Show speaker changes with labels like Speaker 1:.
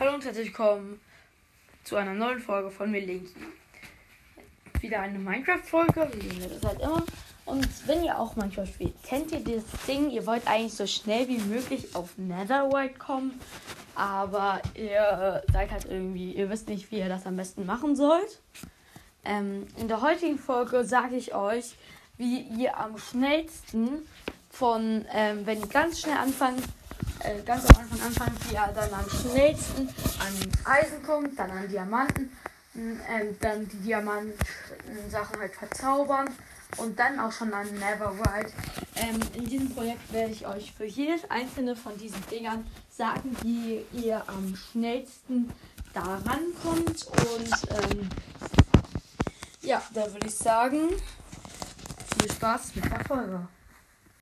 Speaker 1: Hallo und herzlich willkommen zu einer neuen Folge von mir Linky. Wieder eine Minecraft-Folge, wie wir das halt immer. Und wenn ihr auch Minecraft spielt, kennt ihr das Ding, ihr wollt eigentlich so schnell wie möglich auf Netherworld kommen, aber ihr seid halt irgendwie, ihr wisst nicht, wie ihr das am besten machen sollt. Ähm, in der heutigen Folge sage ich euch, wie ihr am schnellsten von, ähm, wenn ihr ganz schnell anfangt, äh, ganz am Anfang anfangen, wie er dann am schnellsten an Eisen kommt, dann an Diamanten, ähm, dann die Diamanten-Sachen halt verzaubern und dann auch schon an Neverwhite. Ähm, in diesem Projekt werde ich euch für jedes einzelne von diesen Dingern sagen, wie ihr am schnellsten da rankommt. Und ähm, ja, da würde ich sagen, viel Spaß mit der Folge.